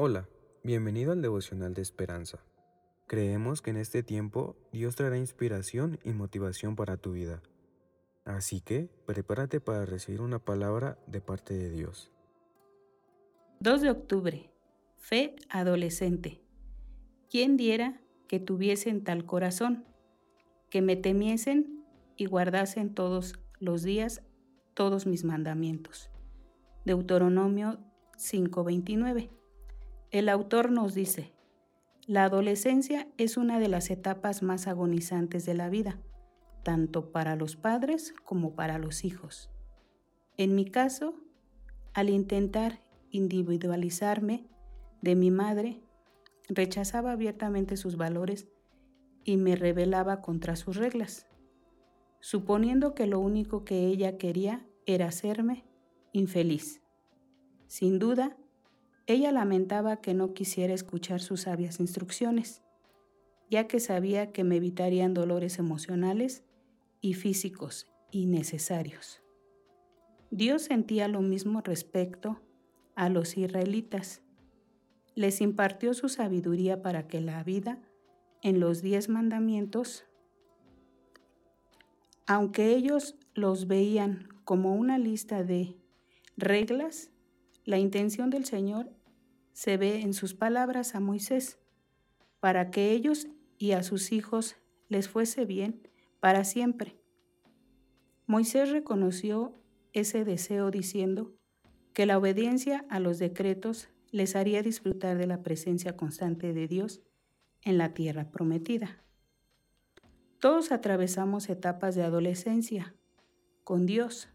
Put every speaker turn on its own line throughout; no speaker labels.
Hola, bienvenido al devocional de esperanza. Creemos que en este tiempo Dios traerá inspiración y motivación para tu vida. Así que prepárate para recibir una palabra de parte de Dios.
2 de octubre. Fe adolescente. ¿Quién diera que tuviesen tal corazón, que me temiesen y guardasen todos los días todos mis mandamientos? Deuteronomio 5:29. El autor nos dice, la adolescencia es una de las etapas más agonizantes de la vida, tanto para los padres como para los hijos. En mi caso, al intentar individualizarme de mi madre, rechazaba abiertamente sus valores y me rebelaba contra sus reglas, suponiendo que lo único que ella quería era hacerme infeliz. Sin duda, ella lamentaba que no quisiera escuchar sus sabias instrucciones, ya que sabía que me evitarían dolores emocionales y físicos innecesarios. Dios sentía lo mismo respecto a los israelitas. Les impartió su sabiduría para que la vida en los diez mandamientos, aunque ellos los veían como una lista de reglas, la intención del Señor se ve en sus palabras a Moisés, para que ellos y a sus hijos les fuese bien para siempre. Moisés reconoció ese deseo diciendo que la obediencia a los decretos les haría disfrutar de la presencia constante de Dios en la tierra prometida. Todos atravesamos etapas de adolescencia con Dios,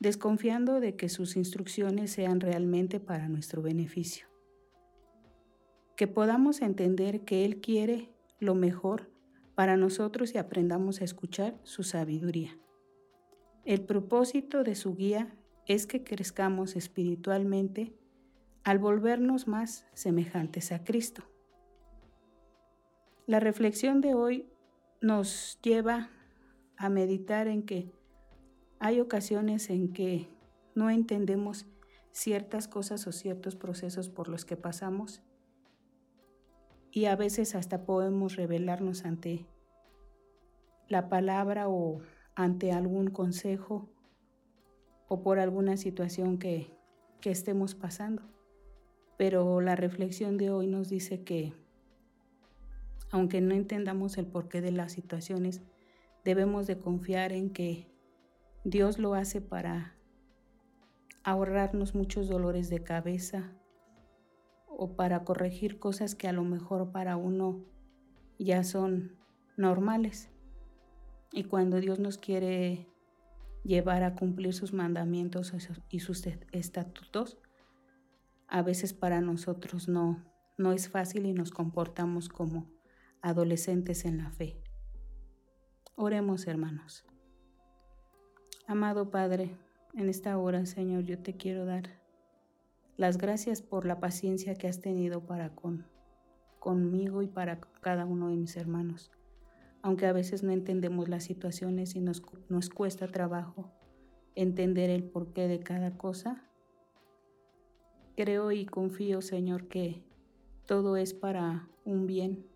desconfiando de que sus instrucciones sean realmente para nuestro beneficio. Que podamos entender que Él quiere lo mejor para nosotros y aprendamos a escuchar su sabiduría. El propósito de su guía es que crezcamos espiritualmente al volvernos más semejantes a Cristo. La reflexión de hoy nos lleva a meditar en que hay ocasiones en que no entendemos ciertas cosas o ciertos procesos por los que pasamos y a veces hasta podemos revelarnos ante la palabra o ante algún consejo o por alguna situación que, que estemos pasando. Pero la reflexión de hoy nos dice que aunque no entendamos el porqué de las situaciones, debemos de confiar en que Dios lo hace para ahorrarnos muchos dolores de cabeza o para corregir cosas que a lo mejor para uno ya son normales. Y cuando Dios nos quiere llevar a cumplir sus mandamientos y sus estatutos, a veces para nosotros no, no es fácil y nos comportamos como adolescentes en la fe. Oremos hermanos. Amado Padre, en esta hora, Señor, yo te quiero dar las gracias por la paciencia que has tenido para con, conmigo y para cada uno de mis hermanos. Aunque a veces no entendemos las situaciones y nos, nos cuesta trabajo entender el porqué de cada cosa, creo y confío, Señor, que todo es para un bien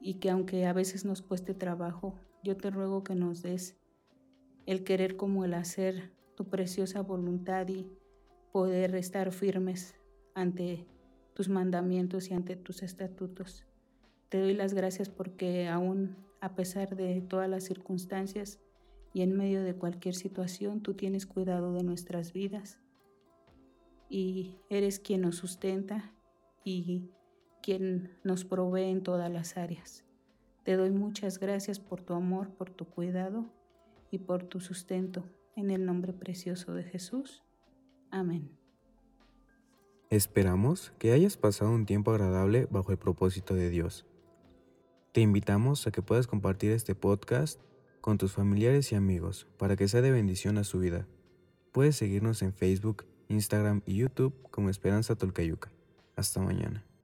y que aunque a veces nos cueste trabajo, yo te ruego que nos des el querer como el hacer tu preciosa voluntad y poder estar firmes ante tus mandamientos y ante tus estatutos. Te doy las gracias porque aún a pesar de todas las circunstancias y en medio de cualquier situación, tú tienes cuidado de nuestras vidas y eres quien nos sustenta y quien nos provee en todas las áreas. Te doy muchas gracias por tu amor, por tu cuidado y por tu sustento. En el nombre precioso de Jesús. Amén.
Esperamos que hayas pasado un tiempo agradable bajo el propósito de Dios. Te invitamos a que puedas compartir este podcast con tus familiares y amigos para que sea de bendición a su vida. Puedes seguirnos en Facebook, Instagram y YouTube como Esperanza Tolcayuca. Hasta mañana.